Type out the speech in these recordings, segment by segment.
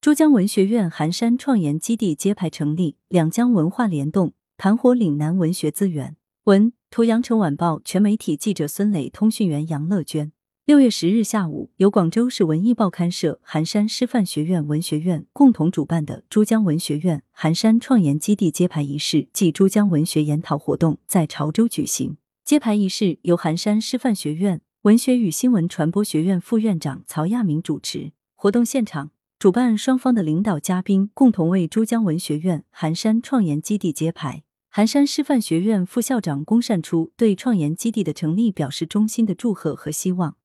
珠江文学院寒山创研基地揭牌成立，两江文化联动，盘活岭南文学资源。文图：羊城晚报全媒体记者孙磊，通讯员杨乐娟。六月十日下午，由广州市文艺报刊社、寒山师范学院文学院共同主办的珠江文学院寒山创研基地揭牌仪式暨珠江文学研讨活动在潮州举行。揭牌仪式由寒山师范学院文学与新闻传播学院副院长曹亚明主持。活动现场。主办双方的领导嘉宾共同为珠江文学院寒山创研基地揭牌。寒山师范学院副校长龚善初对创研基地的成立表示衷心的祝贺和希望。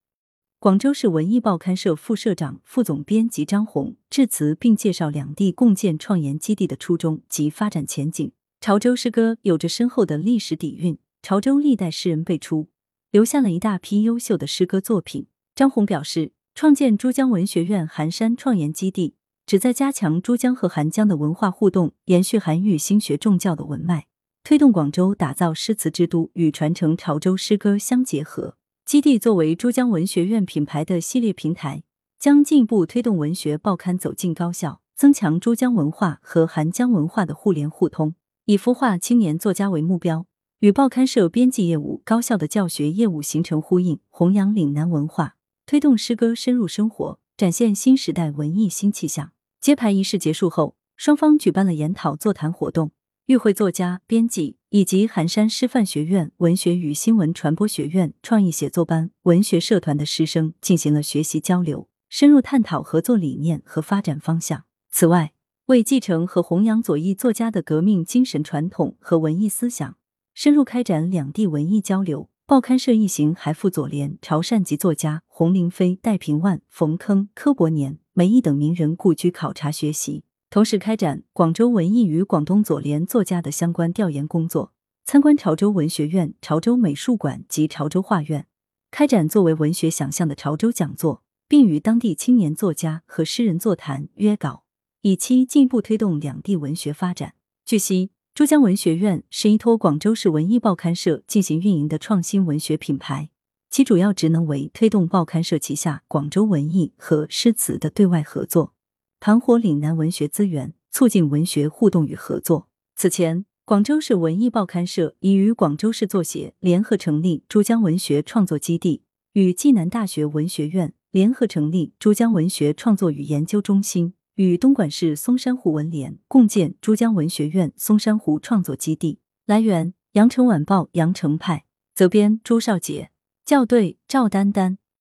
广州市文艺报刊社副社长、副总编辑张红致辞并介绍两地共建创研基地的初衷及发展前景。潮州诗歌有着深厚的历史底蕴，潮州历代诗人辈出，留下了一大批优秀的诗歌作品。张红表示。创建珠江文学院寒山创研基地，旨在加强珠江和韩江的文化互动，延续韩愈新学重教的文脉，推动广州打造诗词之都与传承潮州诗歌相结合。基地作为珠江文学院品牌的系列平台，将进一步推动文学报刊走进高校，增强珠江文化和韩江文化的互联互通。以孵化青年作家为目标，与报刊社编辑业务、高校的教学业务形成呼应，弘扬岭南文化。推动诗歌深入生活，展现新时代文艺新气象。揭牌仪式结束后，双方举办了研讨座谈活动，与会作家、编辑以及寒山师范学院文学与新闻传播学院创意写作班文学社团的师生进行了学习交流，深入探讨合作理念和发展方向。此外，为继承和弘扬左翼作家的革命精神传统和文艺思想，深入开展两地文艺交流。报刊社一行还赴左联潮汕籍作家洪凌飞、戴平万、冯铿、柯伯年、梅毅等名人故居考察学习，同时开展广州文艺与广东左联作家的相关调研工作，参观潮州文学院、潮州美术馆及潮州画院，开展作为文学想象的潮州讲座，并与当地青年作家和诗人座谈约稿，以期进一步推动两地文学发展。据悉。珠江文学院是依托广州市文艺报刊社进行运营的创新文学品牌，其主要职能为推动报刊社旗下广州文艺和诗词的对外合作，盘活岭南文学资源，促进文学互动与合作。此前，广州市文艺报刊社已与广州市作协联合成立珠江文学创作基地，与暨南大学文学院联合成立珠江文学创作与研究中心。与东莞市松山湖文联共建珠江文学院松山湖创作基地。来源：羊城晚报羊城派，责编：朱少杰，校对：赵丹丹。